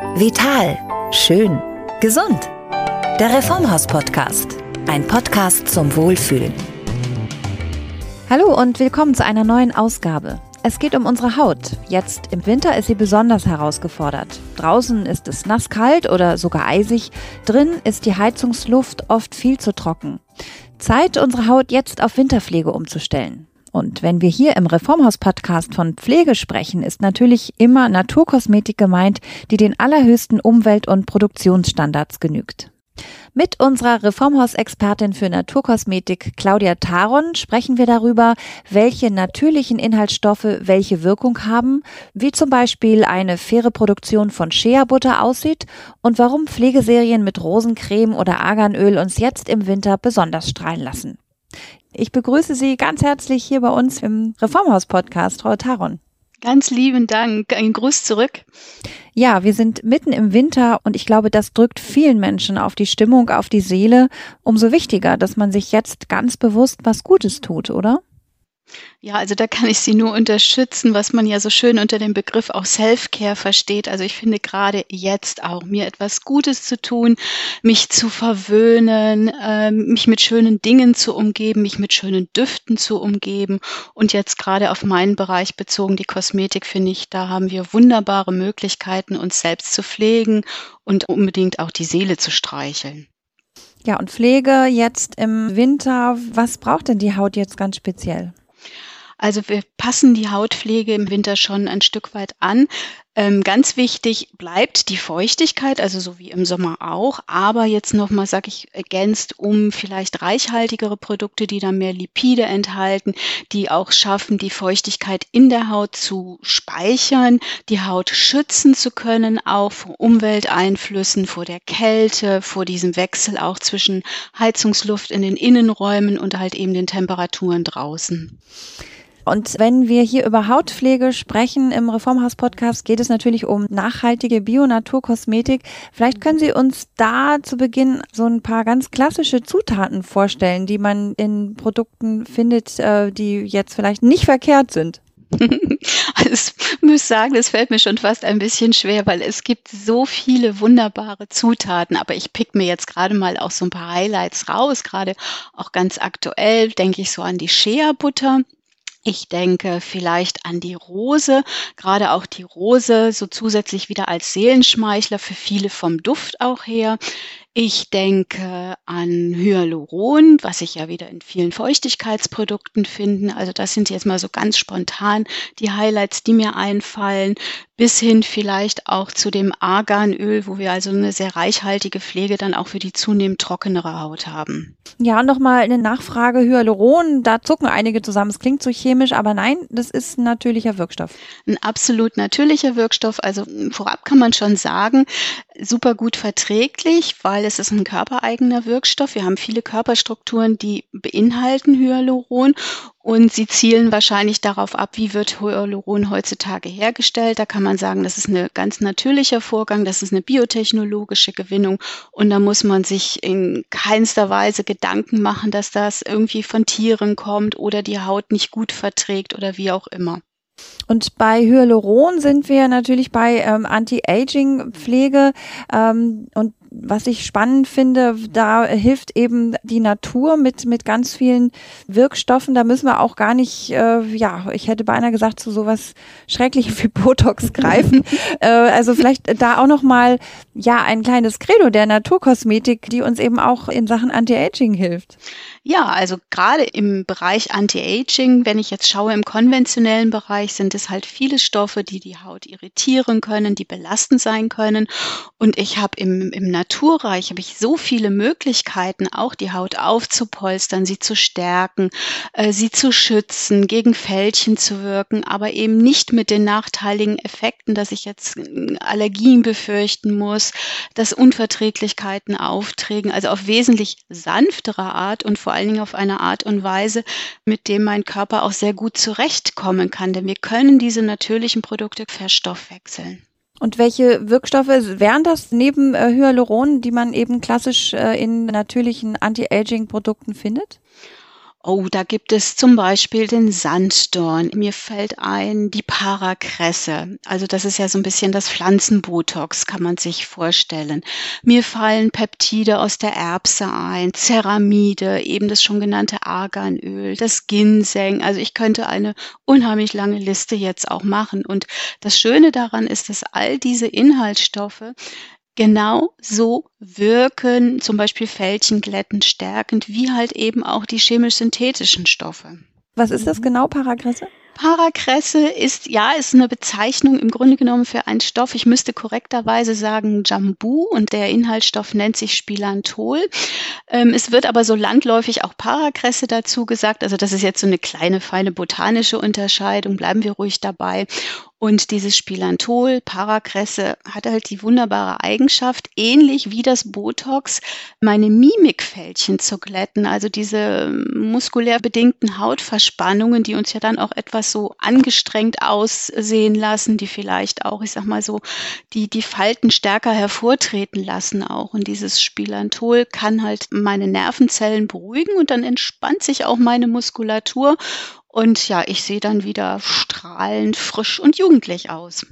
Vital. Schön. Gesund. Der Reformhaus-Podcast. Ein Podcast zum Wohlfühlen. Hallo und willkommen zu einer neuen Ausgabe. Es geht um unsere Haut. Jetzt im Winter ist sie besonders herausgefordert. Draußen ist es nasskalt oder sogar eisig. Drin ist die Heizungsluft oft viel zu trocken. Zeit, unsere Haut jetzt auf Winterpflege umzustellen. Und wenn wir hier im Reformhaus-Podcast von Pflege sprechen, ist natürlich immer Naturkosmetik gemeint, die den allerhöchsten Umwelt- und Produktionsstandards genügt. Mit unserer Reformhausexpertin für Naturkosmetik Claudia Taron sprechen wir darüber, welche natürlichen Inhaltsstoffe welche Wirkung haben, wie zum Beispiel eine faire Produktion von Shea-Butter aussieht und warum Pflegeserien mit Rosencreme oder Arganöl uns jetzt im Winter besonders strahlen lassen. Ich begrüße Sie ganz herzlich hier bei uns im Reformhaus-Podcast, Frau Taron. Ganz lieben Dank. Ein Gruß zurück. Ja, wir sind mitten im Winter und ich glaube, das drückt vielen Menschen auf die Stimmung, auf die Seele. Umso wichtiger, dass man sich jetzt ganz bewusst was Gutes tut, oder? Ja, also da kann ich Sie nur unterstützen, was man ja so schön unter dem Begriff auch Self-Care versteht. Also ich finde gerade jetzt auch mir etwas Gutes zu tun, mich zu verwöhnen, äh, mich mit schönen Dingen zu umgeben, mich mit schönen Düften zu umgeben. Und jetzt gerade auf meinen Bereich bezogen, die Kosmetik, finde ich, da haben wir wunderbare Möglichkeiten, uns selbst zu pflegen und unbedingt auch die Seele zu streicheln. Ja, und Pflege jetzt im Winter, was braucht denn die Haut jetzt ganz speziell? Also wir passen die Hautpflege im Winter schon ein Stück weit an. Ähm, ganz wichtig bleibt die Feuchtigkeit, also so wie im Sommer auch, aber jetzt nochmal, sage ich, ergänzt um vielleicht reichhaltigere Produkte, die dann mehr Lipide enthalten, die auch schaffen, die Feuchtigkeit in der Haut zu speichern, die Haut schützen zu können, auch vor Umwelteinflüssen, vor der Kälte, vor diesem Wechsel auch zwischen Heizungsluft in den Innenräumen und halt eben den Temperaturen draußen. Und wenn wir hier über Hautpflege sprechen im Reformhaus-Podcast, geht es natürlich um nachhaltige Bio-Naturkosmetik. Vielleicht können Sie uns da zu Beginn so ein paar ganz klassische Zutaten vorstellen, die man in Produkten findet, äh, die jetzt vielleicht nicht verkehrt sind. Also ich muss sagen, das fällt mir schon fast ein bisschen schwer, weil es gibt so viele wunderbare Zutaten, aber ich pick mir jetzt gerade mal auch so ein paar Highlights raus, gerade auch ganz aktuell denke ich so an die Shea-Butter. Ich denke vielleicht an die Rose, gerade auch die Rose so zusätzlich wieder als Seelenschmeichler für viele vom Duft auch her. Ich denke an Hyaluron, was sich ja wieder in vielen Feuchtigkeitsprodukten finden. Also das sind jetzt mal so ganz spontan die Highlights, die mir einfallen, bis hin vielleicht auch zu dem Arganöl, wo wir also eine sehr reichhaltige Pflege dann auch für die zunehmend trockenere Haut haben. Ja, nochmal eine Nachfrage. Hyaluron, da zucken einige zusammen. Es klingt so chemisch, aber nein, das ist ein natürlicher Wirkstoff. Ein absolut natürlicher Wirkstoff. Also vorab kann man schon sagen, super gut verträglich, weil es ist ein körpereigener Wirkstoff. Wir haben viele Körperstrukturen, die beinhalten Hyaluron und sie zielen wahrscheinlich darauf ab, wie wird Hyaluron heutzutage hergestellt. Da kann man sagen, das ist ein ganz natürlicher Vorgang, das ist eine biotechnologische Gewinnung und da muss man sich in keinster Weise Gedanken machen, dass das irgendwie von Tieren kommt oder die Haut nicht gut verträgt oder wie auch immer. Und bei Hyaluron sind wir natürlich bei ähm, Anti-Aging-Pflege ähm, und was ich spannend finde, da hilft eben die Natur mit, mit ganz vielen Wirkstoffen. Da müssen wir auch gar nicht, äh, ja, ich hätte beinahe gesagt, zu sowas Schrecklichem wie Botox greifen. äh, also vielleicht da auch nochmal, ja, ein kleines Credo der Naturkosmetik, die uns eben auch in Sachen Anti-Aging hilft. Ja, also gerade im Bereich Anti-Aging, wenn ich jetzt schaue, im konventionellen Bereich sind es halt viele Stoffe, die die Haut irritieren können, die belastend sein können. Und ich habe im, im Naturreich habe ich so viele Möglichkeiten, auch die Haut aufzupolstern, sie zu stärken, äh, sie zu schützen, gegen Fältchen zu wirken, aber eben nicht mit den nachteiligen Effekten, dass ich jetzt äh, Allergien befürchten muss, dass Unverträglichkeiten auftreten, also auf wesentlich sanftere Art und vor allen Dingen auf eine Art und Weise, mit dem mein Körper auch sehr gut zurechtkommen kann. Denn wir können diese natürlichen Produkte verstoffwechseln. Und welche Wirkstoffe wären das neben äh, Hyaluron, die man eben klassisch äh, in natürlichen Anti-Aging-Produkten findet? Oh, da gibt es zum Beispiel den Sanddorn. Mir fällt ein die Parakresse. Also das ist ja so ein bisschen das Pflanzenbotox, kann man sich vorstellen. Mir fallen Peptide aus der Erbse ein, Ceramide, eben das schon genannte Arganöl, das Ginseng. Also ich könnte eine unheimlich lange Liste jetzt auch machen. Und das Schöne daran ist, dass all diese Inhaltsstoffe genau so wirken zum Beispiel Fältchen glättend, stärkend, wie halt eben auch die chemisch-synthetischen Stoffe. Was ist das genau, Paragresse? Parakresse ist, ja, ist eine Bezeichnung im Grunde genommen für einen Stoff. Ich müsste korrekterweise sagen Jambu und der Inhaltsstoff nennt sich Spilantol. Ähm, es wird aber so landläufig auch Parakresse dazu gesagt. Also das ist jetzt so eine kleine, feine botanische Unterscheidung. Bleiben wir ruhig dabei. Und dieses Spilantol, Parakresse, hat halt die wunderbare Eigenschaft, ähnlich wie das Botox, meine Mimikfältchen zu glätten. Also diese muskulär bedingten Hautverspannungen, die uns ja dann auch etwas so angestrengt aussehen lassen, die vielleicht auch, ich sag mal so, die, die Falten stärker hervortreten lassen auch. Und dieses Spilantol kann halt meine Nervenzellen beruhigen und dann entspannt sich auch meine Muskulatur und ja, ich sehe dann wieder strahlend, frisch und jugendlich aus.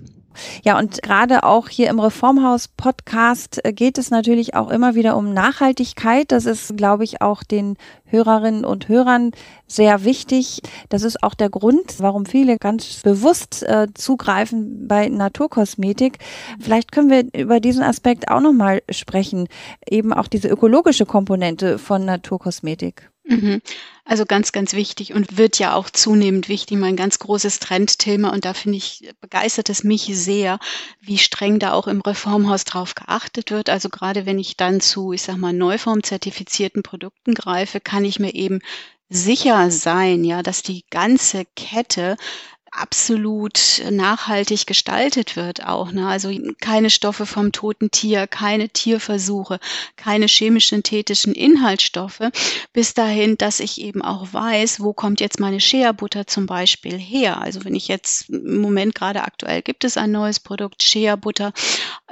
Ja, und gerade auch hier im Reformhaus-Podcast äh, geht es natürlich auch immer wieder um Nachhaltigkeit. Das ist, glaube ich, auch den Hörerinnen und Hörern sehr wichtig. Das ist auch der Grund, warum viele ganz bewusst äh, zugreifen bei Naturkosmetik. Vielleicht können wir über diesen Aspekt auch nochmal sprechen. Eben auch diese ökologische Komponente von Naturkosmetik. Mhm. Also ganz, ganz wichtig und wird ja auch zunehmend wichtig, mein ganz großes Trendthema. Und da finde ich, begeistert es mich sehr, wie streng da auch im Reformhaus drauf geachtet wird. Also gerade wenn ich dann zu, ich sag mal, neuformzertifizierten Produkten greife, kann ich mir eben sicher sein, ja, dass die ganze Kette absolut nachhaltig gestaltet wird auch. Ne? Also keine Stoffe vom toten Tier, keine Tierversuche, keine chemisch-synthetischen Inhaltsstoffe, bis dahin, dass ich eben auch weiß, wo kommt jetzt meine Shea-Butter zum Beispiel her. Also wenn ich jetzt im Moment gerade aktuell gibt es ein neues Produkt, Shea-Butter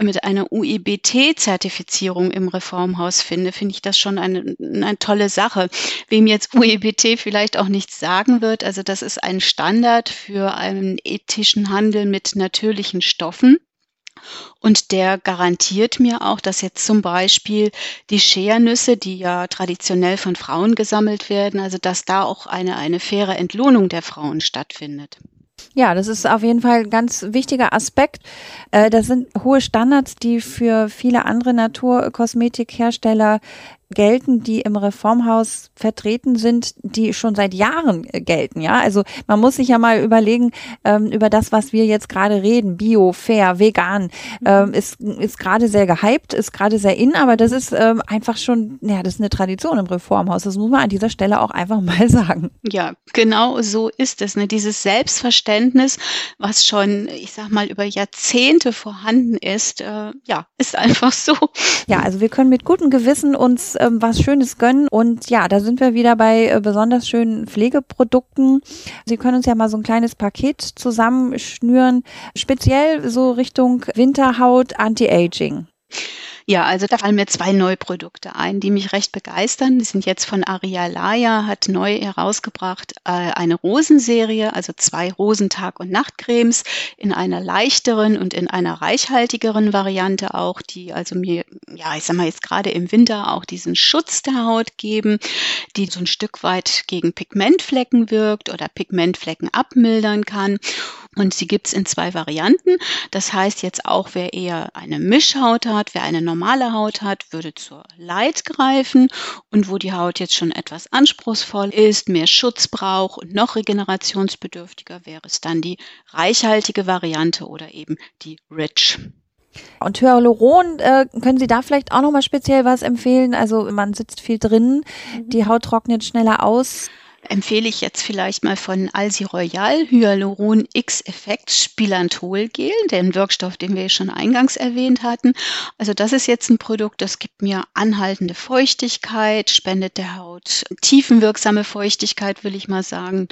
mit einer UEBT-Zertifizierung im Reformhaus finde, finde ich das schon eine, eine tolle Sache. Wem jetzt UEBT vielleicht auch nichts sagen wird, also das ist ein Standard für einen ethischen Handel mit natürlichen Stoffen. Und der garantiert mir auch, dass jetzt zum Beispiel die Schernüsse, die ja traditionell von Frauen gesammelt werden, also dass da auch eine, eine faire Entlohnung der Frauen stattfindet. Ja, das ist auf jeden Fall ein ganz wichtiger Aspekt. Äh, das sind hohe Standards, die für viele andere Naturkosmetikhersteller gelten, die im Reformhaus vertreten sind, die schon seit Jahren äh, gelten. Ja, also man muss sich ja mal überlegen ähm, über das, was wir jetzt gerade reden. Bio, fair, vegan ähm, ist ist gerade sehr gehypt, ist gerade sehr in, aber das ist ähm, einfach schon, ja, das ist eine Tradition im Reformhaus. Das muss man an dieser Stelle auch einfach mal sagen. Ja, genau so ist es. Ne? Dieses Selbstverständnis, was schon, ich sag mal, über Jahrzehnte vorhanden ist, äh, ja, ist einfach so. Ja, also wir können mit gutem Gewissen uns ähm, was Schönes gönnen. Und ja, da sind wir wieder bei äh, besonders schönen Pflegeprodukten. Sie können uns ja mal so ein kleines Paket zusammenschnüren, speziell so Richtung Winterhaut, Anti-Aging. Ja, also da fallen mir zwei neue Produkte ein, die mich recht begeistern. Die sind jetzt von Arialaya, hat neu herausgebracht äh, eine Rosenserie, also zwei Rosentag- und Nachtcremes in einer leichteren und in einer reichhaltigeren Variante auch, die also mir, ja, ich sag mal jetzt gerade im Winter auch diesen Schutz der Haut geben, die so ein Stück weit gegen Pigmentflecken wirkt oder Pigmentflecken abmildern kann. Und sie gibt's in zwei Varianten. Das heißt jetzt auch, wer eher eine Mischhaut hat, wer eine normale Haut hat, würde zur Light greifen. Und wo die Haut jetzt schon etwas anspruchsvoll ist, mehr Schutz braucht und noch regenerationsbedürftiger, wäre es dann die reichhaltige Variante oder eben die Rich. Und Hyaluron, äh, können Sie da vielleicht auch nochmal speziell was empfehlen? Also man sitzt viel drin, die Haut trocknet schneller aus. Empfehle ich jetzt vielleicht mal von Alsi Royal Hyaluron X Effekt Spilantol Gel, den Wirkstoff, den wir schon eingangs erwähnt hatten. Also das ist jetzt ein Produkt, das gibt mir anhaltende Feuchtigkeit, spendet der Haut tiefenwirksame Feuchtigkeit, will ich mal sagen.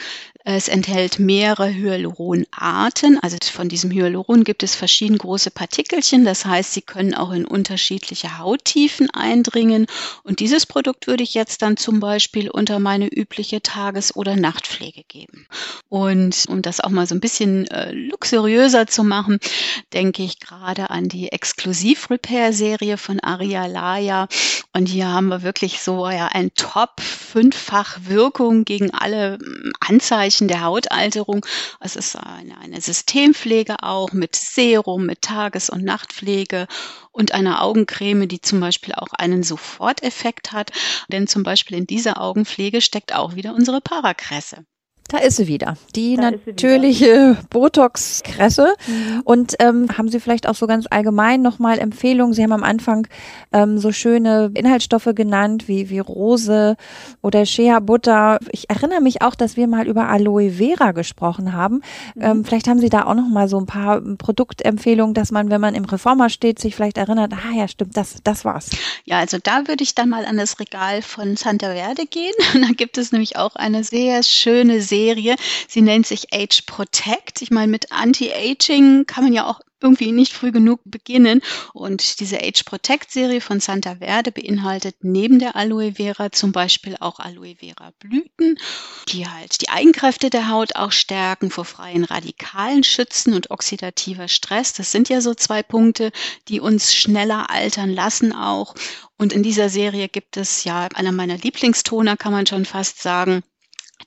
Es enthält mehrere Hyaluronarten. Also von diesem Hyaluron gibt es verschiedene große Partikelchen. Das heißt, sie können auch in unterschiedliche Hauttiefen eindringen. Und dieses Produkt würde ich jetzt dann zum Beispiel unter meine übliche Tages- oder Nachtpflege geben. Und um das auch mal so ein bisschen äh, luxuriöser zu machen, denke ich gerade an die Exklusiv-Repair-Serie von Arialaya. Und hier haben wir wirklich so ja ein Top fünffach Wirkung gegen alle hm, Anzeichen der Hautalterung. Es ist eine, eine Systempflege auch mit Serum, mit Tages- und Nachtpflege und einer Augencreme, die zum Beispiel auch einen Soforteffekt hat. Denn zum Beispiel in dieser Augenpflege steckt auch wieder unsere Parakresse. Da ist sie wieder. Die da natürliche Botox-Kresse. Mhm. Und ähm, haben Sie vielleicht auch so ganz allgemein nochmal Empfehlungen? Sie haben am Anfang ähm, so schöne Inhaltsstoffe genannt wie, wie Rose oder Shea-Butter. Ich erinnere mich auch, dass wir mal über Aloe Vera gesprochen haben. Mhm. Ähm, vielleicht haben Sie da auch nochmal so ein paar Produktempfehlungen, dass man, wenn man im Reformer steht, sich vielleicht erinnert, ah ja, stimmt, das, das war's. Ja, also da würde ich dann mal an das Regal von Santa Verde gehen. da gibt es nämlich auch eine sehr schöne Serie. Sie nennt sich Age Protect. Ich meine, mit Anti-Aging kann man ja auch irgendwie nicht früh genug beginnen. Und diese Age Protect Serie von Santa Verde beinhaltet neben der Aloe Vera zum Beispiel auch Aloe Vera Blüten, die halt die Eigenkräfte der Haut auch stärken, vor freien Radikalen schützen und oxidativer Stress. Das sind ja so zwei Punkte, die uns schneller altern lassen auch. Und in dieser Serie gibt es ja einer meiner Lieblingstoner, kann man schon fast sagen,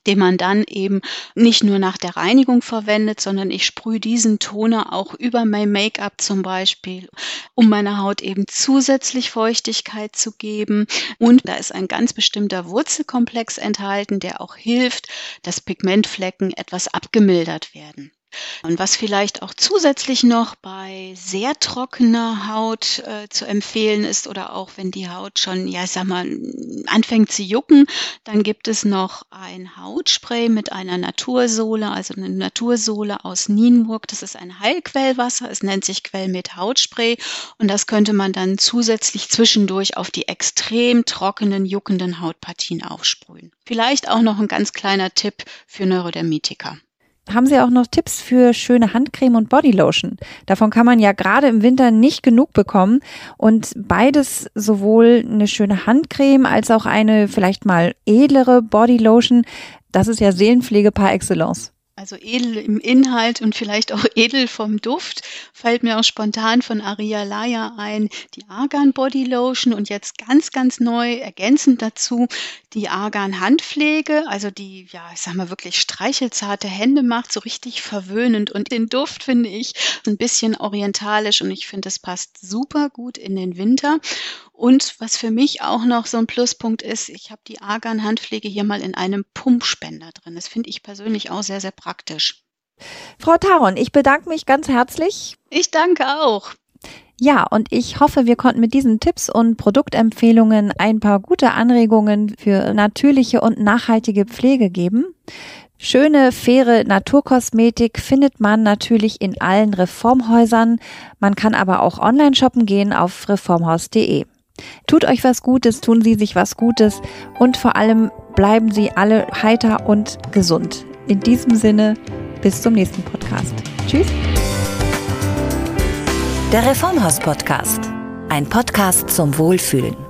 den man dann eben nicht nur nach der Reinigung verwendet, sondern ich sprühe diesen Toner auch über mein Make-up zum Beispiel, um meiner Haut eben zusätzlich Feuchtigkeit zu geben. Und da ist ein ganz bestimmter Wurzelkomplex enthalten, der auch hilft, dass Pigmentflecken etwas abgemildert werden. Und was vielleicht auch zusätzlich noch bei sehr trockener Haut äh, zu empfehlen ist oder auch wenn die Haut schon, ja, ich sag mal, anfängt zu jucken, dann gibt es noch ein Hautspray mit einer Natursohle, also eine Natursohle aus Nienburg. Das ist ein Heilquellwasser. Es nennt sich Quellmet Hautspray und das könnte man dann zusätzlich zwischendurch auf die extrem trockenen, juckenden Hautpartien aufsprühen. Vielleicht auch noch ein ganz kleiner Tipp für Neurodermitiker haben Sie auch noch Tipps für schöne Handcreme und Bodylotion? Davon kann man ja gerade im Winter nicht genug bekommen und beides sowohl eine schöne Handcreme als auch eine vielleicht mal edlere Bodylotion, das ist ja Seelenpflege par excellence. Also edel im Inhalt und vielleicht auch edel vom Duft fällt mir auch spontan von Aria Laya ein, die Argan Body Lotion und jetzt ganz, ganz neu ergänzend dazu die Argan Handpflege, also die, ja, ich sag mal wirklich streichelzarte Hände macht, so richtig verwöhnend und den Duft finde ich ein bisschen orientalisch und ich finde, es passt super gut in den Winter. Und was für mich auch noch so ein Pluspunkt ist, ich habe die Argan-Handpflege hier mal in einem Pumpspender drin. Das finde ich persönlich auch sehr, sehr praktisch. Frau Taron, ich bedanke mich ganz herzlich. Ich danke auch. Ja, und ich hoffe, wir konnten mit diesen Tipps und Produktempfehlungen ein paar gute Anregungen für natürliche und nachhaltige Pflege geben. Schöne, faire Naturkosmetik findet man natürlich in allen Reformhäusern. Man kann aber auch online shoppen gehen auf reformhaus.de. Tut euch was Gutes, tun Sie sich was Gutes und vor allem bleiben Sie alle heiter und gesund. In diesem Sinne, bis zum nächsten Podcast. Tschüss. Der Reformhaus Podcast. Ein Podcast zum Wohlfühlen.